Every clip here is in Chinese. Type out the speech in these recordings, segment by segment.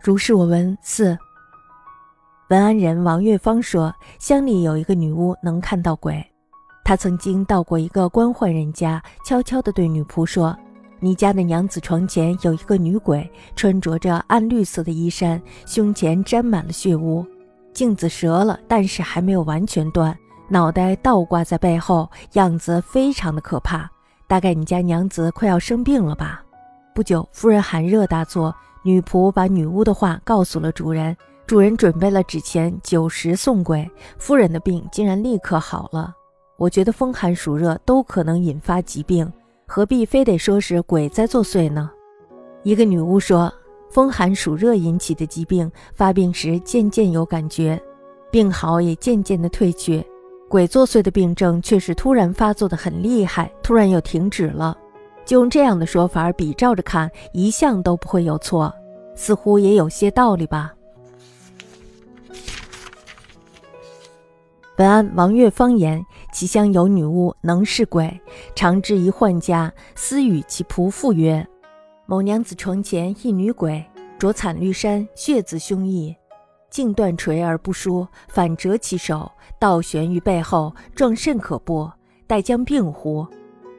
如是我闻四。文安人王月芳说，乡里有一个女巫能看到鬼，她曾经到过一个官宦人家，悄悄地对女仆说：“你家的娘子床前有一个女鬼，穿着着暗绿色的衣衫，胸前沾满了血污，镜子折了，但是还没有完全断，脑袋倒挂在背后，样子非常的可怕。大概你家娘子快要生病了吧？”不久，夫人寒热大作。女仆把女巫的话告诉了主人，主人准备了纸钱、酒食送鬼，夫人的病竟然立刻好了。我觉得风寒暑热都可能引发疾病，何必非得说是鬼在作祟呢？一个女巫说，风寒暑热引起的疾病，发病时渐渐有感觉，病好也渐渐的退去；鬼作祟的病症却是突然发作的很厉害，突然又停止了。就用这样的说法比照着看，一向都不会有错，似乎也有些道理吧。本案王月芳言，其乡有女巫能是鬼，常至一宦家，私语其仆妇曰：“某娘子床前一女鬼，着惨绿衫，血渍胸臆，茎断垂而不舒，反折其手，倒悬于背后，状甚可怖。待将病乎？”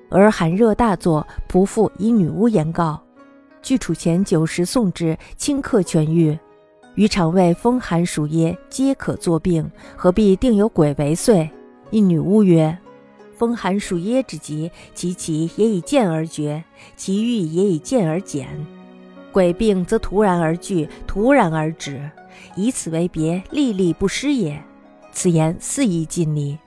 而寒热大作，仆妇以女巫言告，具处前九时送之，顷刻痊愈。余肠胃风寒暑噎，皆可作病，何必定有鬼为祟？一女巫曰：风寒暑噎之疾，其起也以渐而绝，其愈也以渐而减。鬼病则突然而聚，突然而止，以此为别，历历不失也。此言肆意尽理。